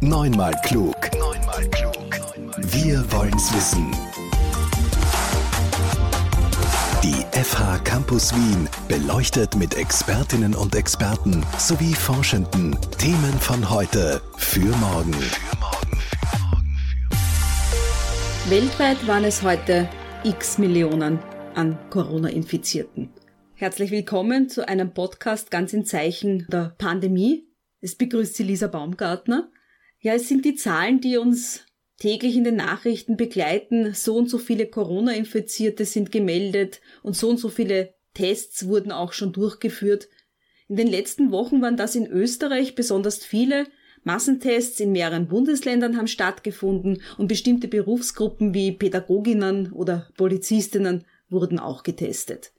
Neunmal klug. Neunmal klug. Wir wollen's wissen. Die FH Campus Wien beleuchtet mit Expertinnen und Experten sowie Forschenden Themen von heute für morgen. Weltweit waren es heute x Millionen an Corona-Infizierten. Herzlich willkommen zu einem Podcast ganz in Zeichen der Pandemie. Es begrüßt Sie Lisa Baumgartner. Ja, es sind die Zahlen, die uns täglich in den Nachrichten begleiten. So und so viele Corona-Infizierte sind gemeldet und so und so viele Tests wurden auch schon durchgeführt. In den letzten Wochen waren das in Österreich besonders viele. Massentests in mehreren Bundesländern haben stattgefunden und bestimmte Berufsgruppen wie Pädagoginnen oder Polizistinnen wurden auch getestet.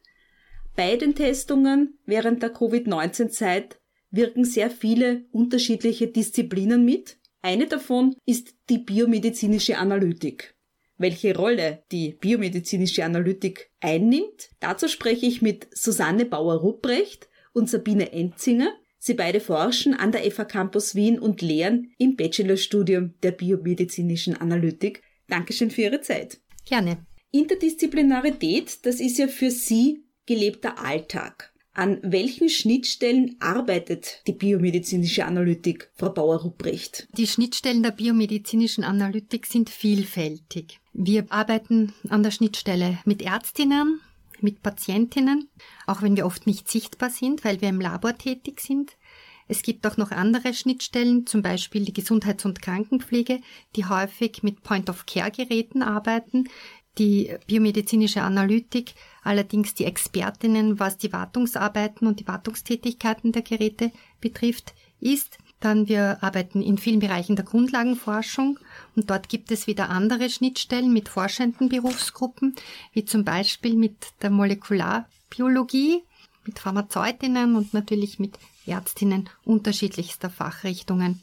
Bei den Testungen während der Covid-19-Zeit wirken sehr viele unterschiedliche Disziplinen mit. Eine davon ist die biomedizinische Analytik. Welche Rolle die biomedizinische Analytik einnimmt, dazu spreche ich mit Susanne Bauer-Rupprecht und Sabine Enzinger. Sie beide forschen an der FH Campus Wien und lehren im Bachelorstudium der biomedizinischen Analytik. Dankeschön für Ihre Zeit. Gerne. Interdisziplinarität, das ist ja für Sie gelebter Alltag. An welchen Schnittstellen arbeitet die biomedizinische Analytik, Frau Bauer-Rupprecht? Die Schnittstellen der biomedizinischen Analytik sind vielfältig. Wir arbeiten an der Schnittstelle mit Ärztinnen, mit Patientinnen, auch wenn wir oft nicht sichtbar sind, weil wir im Labor tätig sind. Es gibt auch noch andere Schnittstellen, zum Beispiel die Gesundheits- und Krankenpflege, die häufig mit Point-of-Care-Geräten arbeiten. Die biomedizinische Analytik allerdings die Expertinnen, was die Wartungsarbeiten und die Wartungstätigkeiten der Geräte betrifft, ist. Dann wir arbeiten in vielen Bereichen der Grundlagenforschung und dort gibt es wieder andere Schnittstellen mit forschenden Berufsgruppen, wie zum Beispiel mit der Molekularbiologie, mit Pharmazeutinnen und natürlich mit Ärztinnen unterschiedlichster Fachrichtungen.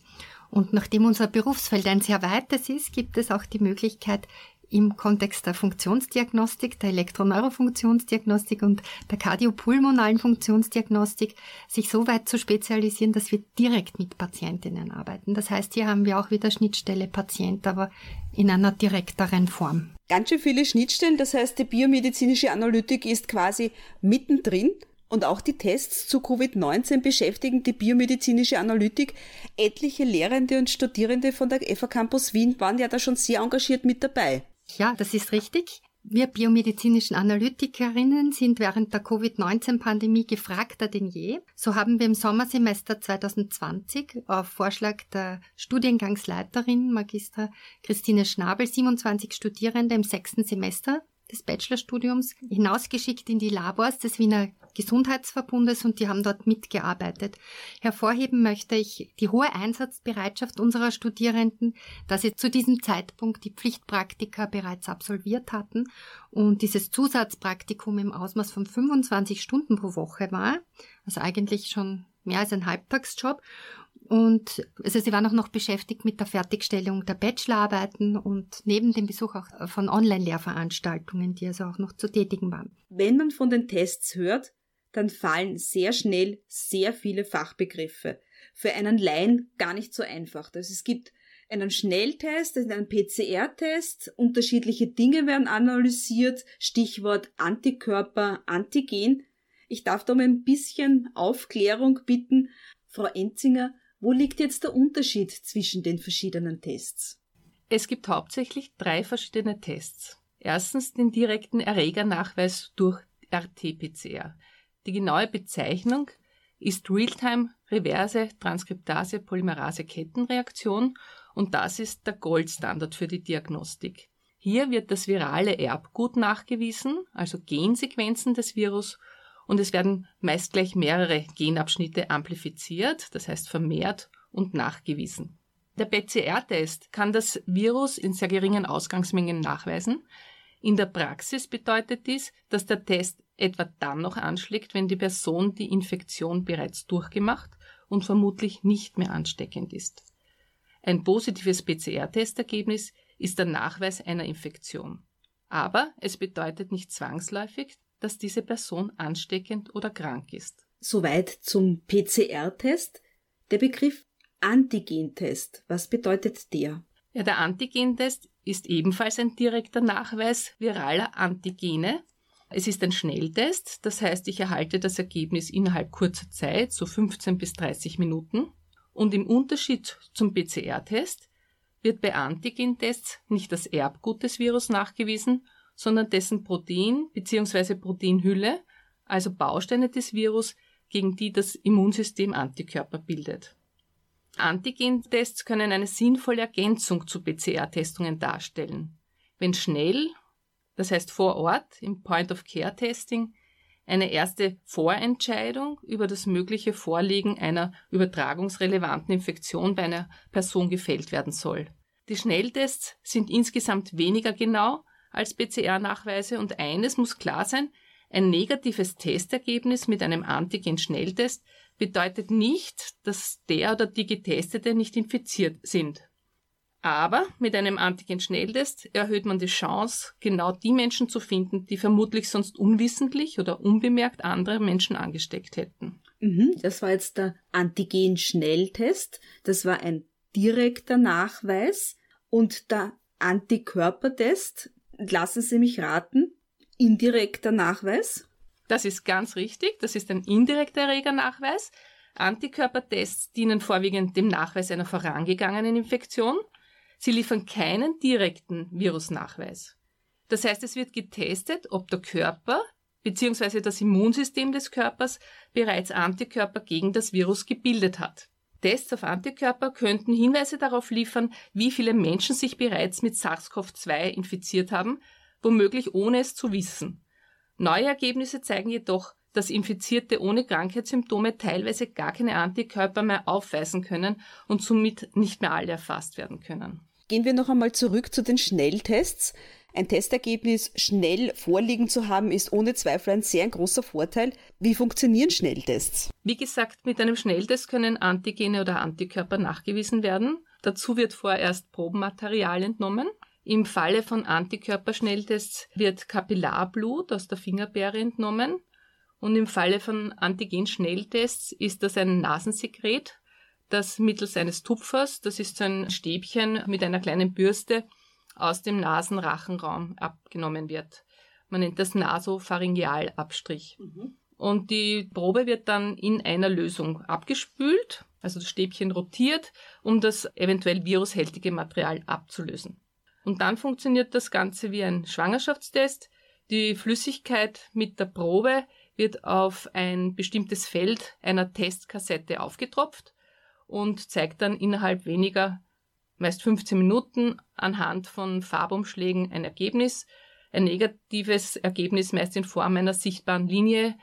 Und nachdem unser Berufsfeld ein sehr weites ist, gibt es auch die Möglichkeit, im Kontext der Funktionsdiagnostik, der Elektroneurofunktionsdiagnostik und der kardiopulmonalen Funktionsdiagnostik sich so weit zu spezialisieren, dass wir direkt mit Patientinnen arbeiten. Das heißt, hier haben wir auch wieder Schnittstelle Patient, aber in einer direkteren Form. Ganz schön viele Schnittstellen, das heißt, die biomedizinische Analytik ist quasi mittendrin und auch die Tests zu Covid-19 beschäftigen die biomedizinische Analytik. Etliche Lehrende und Studierende von der FA Campus Wien waren ja da schon sehr engagiert mit dabei. Ja, das ist richtig. Wir biomedizinischen Analytikerinnen sind während der Covid-19-Pandemie gefragter denn je. So haben wir im Sommersemester 2020 auf Vorschlag der Studiengangsleiterin Magister Christine Schnabel 27 Studierende im sechsten Semester des Bachelorstudiums hinausgeschickt in die Labors des Wiener Gesundheitsverbundes und die haben dort mitgearbeitet. Hervorheben möchte ich die hohe Einsatzbereitschaft unserer Studierenden, dass sie zu diesem Zeitpunkt die Pflichtpraktika bereits absolviert hatten und dieses Zusatzpraktikum im Ausmaß von 25 Stunden pro Woche war, also eigentlich schon mehr als ein Halbtagsjob und also sie waren auch noch beschäftigt mit der Fertigstellung der Bachelorarbeiten und neben dem Besuch auch von Online-Lehrveranstaltungen, die also auch noch zu tätigen waren. Wenn man von den Tests hört, dann fallen sehr schnell sehr viele Fachbegriffe. Für einen Laien gar nicht so einfach. Also es gibt einen Schnelltest, einen PCR-Test, unterschiedliche Dinge werden analysiert, Stichwort Antikörper, Antigen. Ich darf da mal ein bisschen Aufklärung bitten. Frau Enzinger, wo liegt jetzt der Unterschied zwischen den verschiedenen Tests? Es gibt hauptsächlich drei verschiedene Tests. Erstens den direkten Erregernachweis durch RT-PCR. Die genaue Bezeichnung ist Realtime Reverse Transkriptase Polymerase Kettenreaktion und das ist der Goldstandard für die Diagnostik. Hier wird das virale Erbgut nachgewiesen, also Gensequenzen des Virus und es werden meist gleich mehrere Genabschnitte amplifiziert, das heißt vermehrt und nachgewiesen. Der PCR-Test kann das Virus in sehr geringen Ausgangsmengen nachweisen. In der Praxis bedeutet dies, dass der Test etwa dann noch anschlägt, wenn die Person die Infektion bereits durchgemacht und vermutlich nicht mehr ansteckend ist. Ein positives PCR-Testergebnis ist der Nachweis einer Infektion. Aber es bedeutet nicht zwangsläufig, dass diese Person ansteckend oder krank ist. Soweit zum PCR-Test. Der Begriff Antigentest, was bedeutet der? Ja, der Antigentest ist ebenfalls ein direkter Nachweis viraler Antigene. Es ist ein Schnelltest, das heißt, ich erhalte das Ergebnis innerhalb kurzer Zeit, so 15 bis 30 Minuten. Und im Unterschied zum PCR-Test wird bei Antigentests nicht das Erbgut des Virus nachgewiesen, sondern dessen Protein bzw. Proteinhülle, also Bausteine des Virus, gegen die das Immunsystem Antikörper bildet. Antigentests können eine sinnvolle Ergänzung zu PCR-Testungen darstellen. Wenn schnell, das heißt vor Ort im Point-of-Care-Testing, eine erste Vorentscheidung über das mögliche Vorliegen einer übertragungsrelevanten Infektion bei einer Person gefällt werden soll. Die Schnelltests sind insgesamt weniger genau als PCR-Nachweise und eines muss klar sein, ein negatives Testergebnis mit einem Antigen-Schnelltest bedeutet nicht, dass der oder die Getestete nicht infiziert sind. Aber mit einem Antigen-Schnelltest erhöht man die Chance, genau die Menschen zu finden, die vermutlich sonst unwissentlich oder unbemerkt andere Menschen angesteckt hätten. Mhm, das war jetzt der Antigen-Schnelltest. Das war ein direkter Nachweis. Und der Antikörpertest, lassen Sie mich raten, indirekter Nachweis? Das ist ganz richtig. Das ist ein indirekter Erregernachweis. Antikörpertests dienen vorwiegend dem Nachweis einer vorangegangenen Infektion. Sie liefern keinen direkten Virusnachweis. Das heißt, es wird getestet, ob der Körper bzw. das Immunsystem des Körpers bereits Antikörper gegen das Virus gebildet hat. Tests auf Antikörper könnten Hinweise darauf liefern, wie viele Menschen sich bereits mit SARS-CoV-2 infiziert haben, womöglich ohne es zu wissen. Neue Ergebnisse zeigen jedoch, dass Infizierte ohne Krankheitssymptome teilweise gar keine Antikörper mehr aufweisen können und somit nicht mehr alle erfasst werden können. Gehen wir noch einmal zurück zu den Schnelltests. Ein Testergebnis schnell vorliegen zu haben, ist ohne Zweifel ein sehr großer Vorteil. Wie funktionieren Schnelltests? Wie gesagt, mit einem Schnelltest können Antigene oder Antikörper nachgewiesen werden. Dazu wird vorerst Probenmaterial entnommen. Im Falle von Antikörperschnelltests wird Kapillarblut aus der Fingerbeere entnommen. Und im Falle von Antigen-Schnelltests ist das ein Nasensekret, das mittels eines Tupfers, das ist so ein Stäbchen mit einer kleinen Bürste, aus dem Nasenrachenraum abgenommen wird. Man nennt das Nasopharyngealabstrich. Mhm. Und die Probe wird dann in einer Lösung abgespült, also das Stäbchen rotiert, um das eventuell virushältige Material abzulösen. Und dann funktioniert das Ganze wie ein Schwangerschaftstest. Die Flüssigkeit mit der Probe wird auf ein bestimmtes Feld einer Testkassette aufgetropft und zeigt dann innerhalb weniger, meist 15 Minuten, anhand von Farbumschlägen ein Ergebnis. Ein negatives Ergebnis meist in Form einer sichtbaren Linie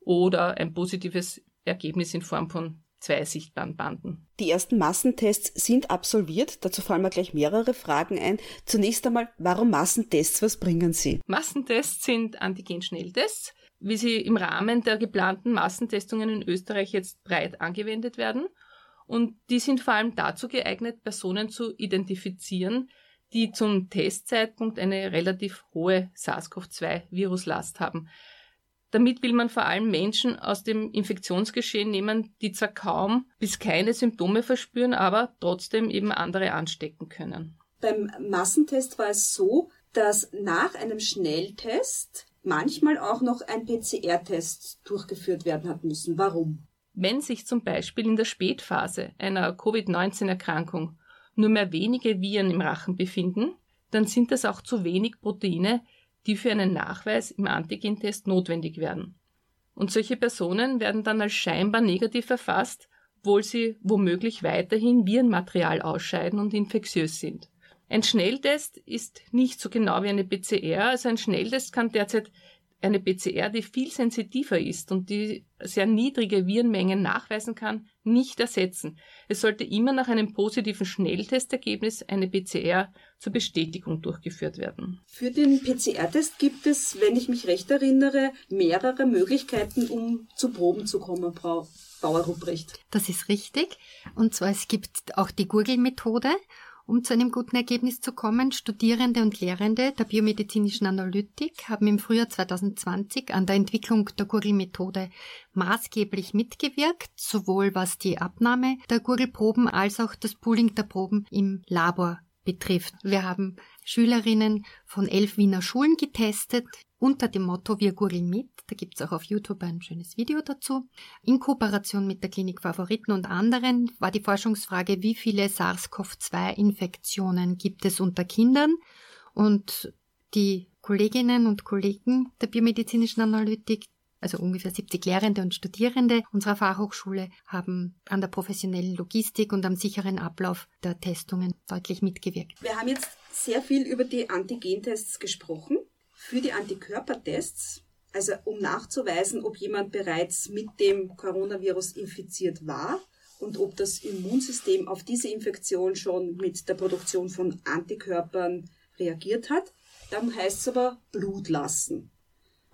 oder ein positives Ergebnis in Form von zwei sichtbaren Banden. Die ersten Massentests sind absolviert. Dazu fallen mir gleich mehrere Fragen ein. Zunächst einmal, warum Massentests? Was bringen sie? Massentests sind Antigen-Schnelltests, wie sie im Rahmen der geplanten Massentestungen in Österreich jetzt breit angewendet werden. Und die sind vor allem dazu geeignet, Personen zu identifizieren, die zum Testzeitpunkt eine relativ hohe SARS-CoV-2-Viruslast haben. Damit will man vor allem Menschen aus dem Infektionsgeschehen nehmen, die zwar kaum bis keine Symptome verspüren, aber trotzdem eben andere anstecken können. Beim Massentest war es so, dass nach einem Schnelltest manchmal auch noch ein PCR-Test durchgeführt werden hat müssen. Warum? Wenn sich zum Beispiel in der Spätphase einer Covid-19-Erkrankung nur mehr wenige Viren im Rachen befinden, dann sind das auch zu wenig Proteine, die für einen Nachweis im Antigentest notwendig werden. Und solche Personen werden dann als scheinbar negativ erfasst, obwohl sie womöglich weiterhin Virenmaterial ausscheiden und infektiös sind. Ein Schnelltest ist nicht so genau wie eine PCR, also ein Schnelltest kann derzeit eine PCR, die viel sensitiver ist und die sehr niedrige Virenmengen nachweisen kann, nicht ersetzen. Es sollte immer nach einem positiven Schnelltestergebnis eine PCR zur Bestätigung durchgeführt werden. Für den PCR-Test gibt es, wenn ich mich recht erinnere, mehrere Möglichkeiten, um zu Proben zu kommen, Frau Bauer-Ruprecht. Das ist richtig. Und zwar es gibt auch die Gurgelmethode Um zu einem guten Ergebnis zu kommen, Studierende und Lehrende der biomedizinischen Analytik haben im Frühjahr 2020 an der Entwicklung der Gurgelmethode maßgeblich mitgewirkt, sowohl was die Abnahme der Gurgelproben als auch das Pooling der Proben im Labor betrifft. Wir haben Schülerinnen von elf Wiener Schulen getestet unter dem Motto Wir gurgeln mit. Da gibt's auch auf YouTube ein schönes Video dazu. In Kooperation mit der Klinik Favoriten und anderen war die Forschungsfrage, wie viele SARS-CoV-2-Infektionen gibt es unter Kindern? Und die Kolleginnen und Kollegen der biomedizinischen Analytik, also ungefähr 70 Lehrende und Studierende unserer Fachhochschule, haben an der professionellen Logistik und am sicheren Ablauf der Testungen deutlich mitgewirkt. Wir haben jetzt sehr viel über die Antigentests gesprochen. Für die Antikörpertests, also um nachzuweisen, ob jemand bereits mit dem Coronavirus infiziert war und ob das Immunsystem auf diese Infektion schon mit der Produktion von Antikörpern reagiert hat, dann heißt es aber Blut lassen.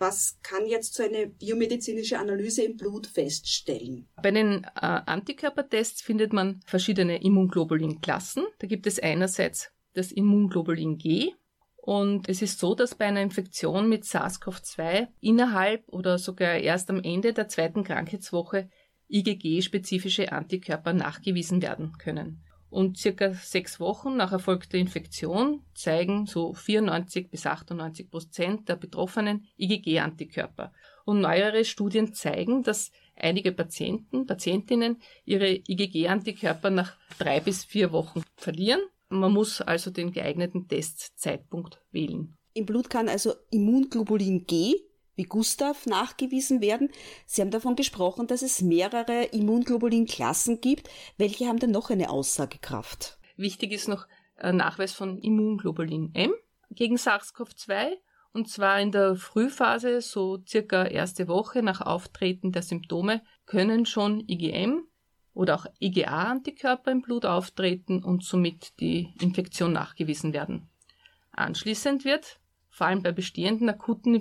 Was kann jetzt so eine biomedizinische Analyse im Blut feststellen? Bei den äh, Antikörpertests findet man verschiedene Immunglobulin-Klassen. Da gibt es einerseits das Immunglobulin G, und es ist so, dass bei einer Infektion mit SARS-CoV-2 innerhalb oder sogar erst am Ende der zweiten Krankheitswoche IgG-spezifische Antikörper nachgewiesen werden können. Und circa sechs Wochen nach erfolgter Infektion zeigen so 94 bis 98 Prozent der Betroffenen IgG-Antikörper. Und neuere Studien zeigen, dass einige Patienten, Patientinnen ihre IgG-Antikörper nach drei bis vier Wochen verlieren man muss also den geeigneten Testzeitpunkt wählen. Im Blut kann also Immunglobulin G wie Gustav nachgewiesen werden. Sie haben davon gesprochen, dass es mehrere Immunglobulin-Klassen gibt. Welche haben denn noch eine Aussagekraft? Wichtig ist noch ein Nachweis von Immunglobulin M gegen SARS-CoV-2 und zwar in der Frühphase, so circa erste Woche nach Auftreten der Symptome, können schon IgM oder auch IgA-Antikörper im Blut auftreten und somit die Infektion nachgewiesen werden. Anschließend wird, vor allem bei bestehenden akuten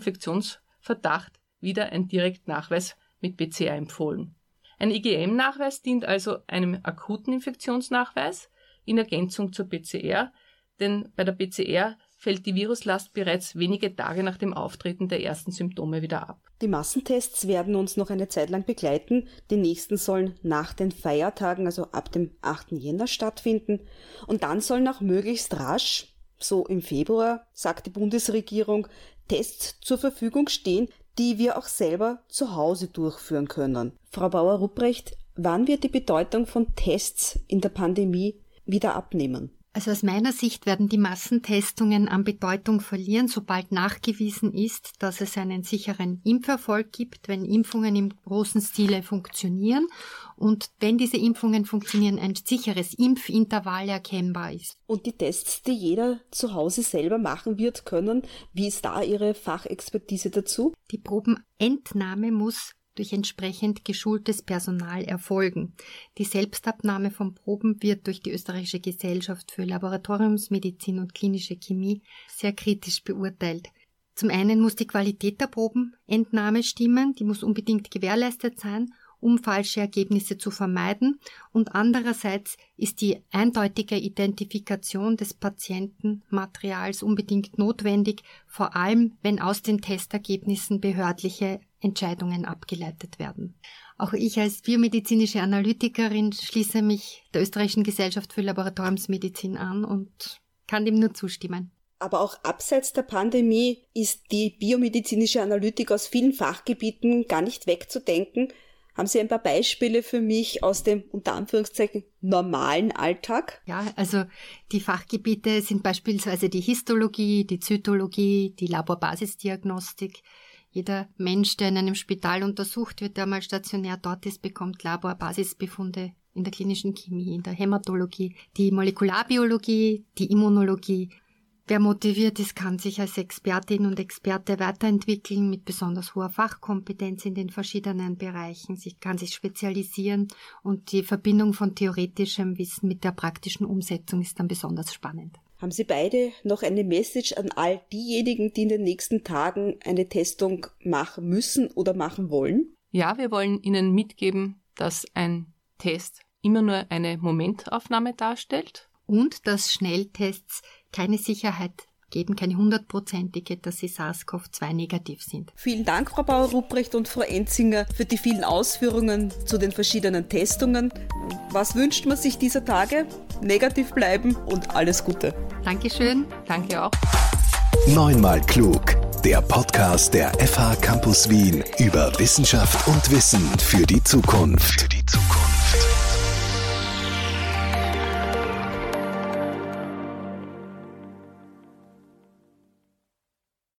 Infektionsverdacht, wieder ein Direktnachweis mit PCR empfohlen. Ein IgM-Nachweis dient also einem akuten Infektionsnachweis in Ergänzung zur PCR, denn bei der PCR fällt die Viruslast bereits wenige Tage nach dem Auftreten der ersten Symptome wieder ab. Die Massentests werden uns noch eine Zeit lang begleiten. Die nächsten sollen nach den Feiertagen, also ab dem 8. Jänner stattfinden. Und dann sollen auch möglichst rasch, so im Februar, sagt die Bundesregierung, Tests zur Verfügung stehen, die wir auch selber zu Hause durchführen können. Frau Bauer-Rupprecht, wann wird die Bedeutung von Tests in der Pandemie wieder abnehmen? Also aus meiner Sicht werden die Massentestungen an Bedeutung verlieren, sobald nachgewiesen ist, dass es einen sicheren Impferfolg gibt, wenn Impfungen im großen Stile funktionieren und wenn diese Impfungen funktionieren, ein sicheres Impfintervall erkennbar ist. Und die Tests, die jeder zu Hause selber machen wird können, wie ist da Ihre Fachexpertise dazu? Die Probenentnahme muss durch entsprechend geschultes Personal erfolgen. Die Selbstabnahme von Proben wird durch die Österreichische Gesellschaft für Laboratoriumsmedizin und klinische Chemie sehr kritisch beurteilt. Zum einen muss die Qualität der Probenentnahme stimmen, die muss unbedingt gewährleistet sein, um falsche Ergebnisse zu vermeiden, und andererseits ist die eindeutige Identifikation des Patientenmaterials unbedingt notwendig, vor allem wenn aus den Testergebnissen behördliche Entscheidungen abgeleitet werden. Auch ich als biomedizinische Analytikerin schließe mich der Österreichischen Gesellschaft für Laboratoriumsmedizin an und kann dem nur zustimmen. Aber auch abseits der Pandemie ist die biomedizinische Analytik aus vielen Fachgebieten gar nicht wegzudenken. Haben Sie ein paar Beispiele für mich aus dem unter Anführungszeichen normalen Alltag? Ja, also die Fachgebiete sind beispielsweise die Histologie, die Zytologie, die Laborbasisdiagnostik, jeder Mensch, der in einem Spital untersucht wird, der mal stationär dort ist, bekommt Laborbasisbefunde in der klinischen Chemie, in der Hämatologie, die Molekularbiologie, die Immunologie. Wer motiviert ist, kann sich als Expertin und Experte weiterentwickeln mit besonders hoher Fachkompetenz in den verschiedenen Bereichen. Sie kann sich spezialisieren und die Verbindung von theoretischem Wissen mit der praktischen Umsetzung ist dann besonders spannend. Haben Sie beide noch eine Message an all diejenigen, die in den nächsten Tagen eine Testung machen müssen oder machen wollen? Ja, wir wollen Ihnen mitgeben, dass ein Test immer nur eine Momentaufnahme darstellt und dass Schnelltests keine Sicherheit geben, keine hundertprozentige, dass sie SARS-CoV-2 negativ sind. Vielen Dank, Frau Bauer-Rupprecht und Frau Enzinger, für die vielen Ausführungen zu den verschiedenen Testungen. Was wünscht man sich dieser Tage? Negativ bleiben und alles Gute. Dankeschön. Danke auch. Neunmal klug. Der Podcast der FH Campus Wien über Wissenschaft und Wissen für die Zukunft. Für die Zukunft.